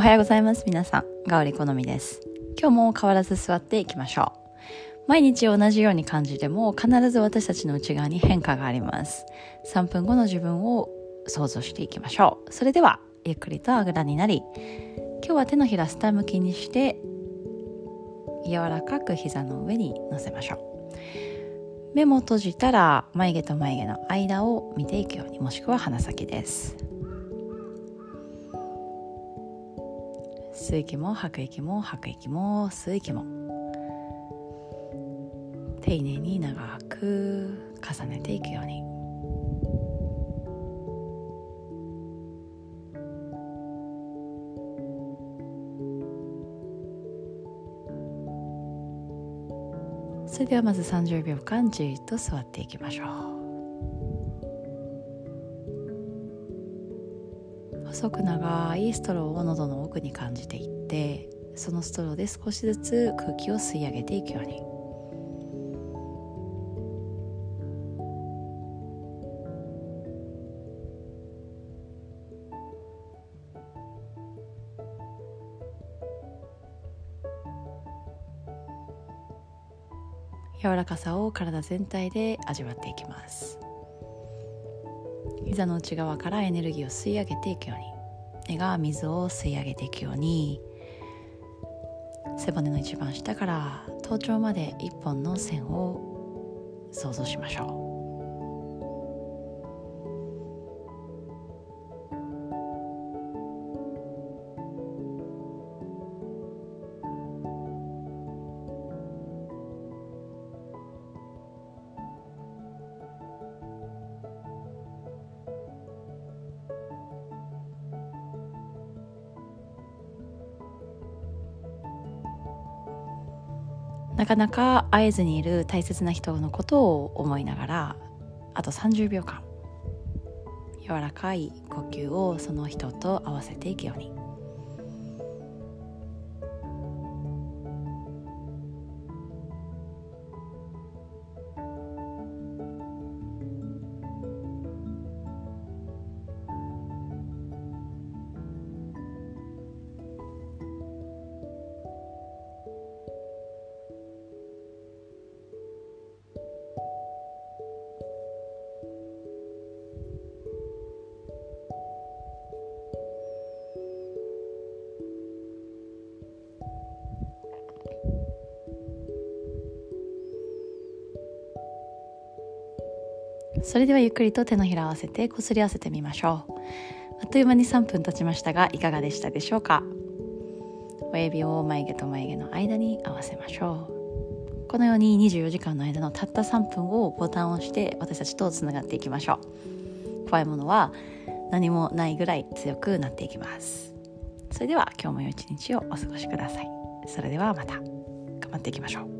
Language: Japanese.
おはようございます。皆さんガオリ好みです。今日も変わらず座っていきましょう。毎日同じように感じても必ず私たちの内側に変化があります。3分後の自分を想像していきましょう。それではゆっくりとあぐらになり今日は手のひら下向きにして柔らかく膝の上に乗せましょう。目も閉じたら眉毛と眉毛の間を見ていくようにもしくは鼻先です。吸う息も吐く息も吐く息も吸う息も。丁寧に長く重ねていくように。それではまず30秒間じっと座っていきましょう。細く長いストローを喉の奥に感じていってそのストローで少しずつ空気を吸い上げていくように。柔らかさを体全体で味わっていきます。膝の内側からエネルギーを吸い上げていくように。目が水を吸い上げていくように。背骨の一番下から頭頂まで一本の線を想像しましょう。なかなか会えずにいる大切な人のことを思いながらあと30秒間柔らかい呼吸をその人と合わせていくように。それではゆっくりと手のひらを合わせてこすり合わせてみましょう。あっという間に3分経ちましたがいかがでしたでしょうか？親指を眉毛と眉毛の間に合わせましょう。このように24時間の間のたった3分をボタンを押して私たちとつながっていきましょう。怖いものは何もないぐらい強くなっていきます。それでは今日も良い一日をお過ごしください。それではまた。頑張っていきましょう。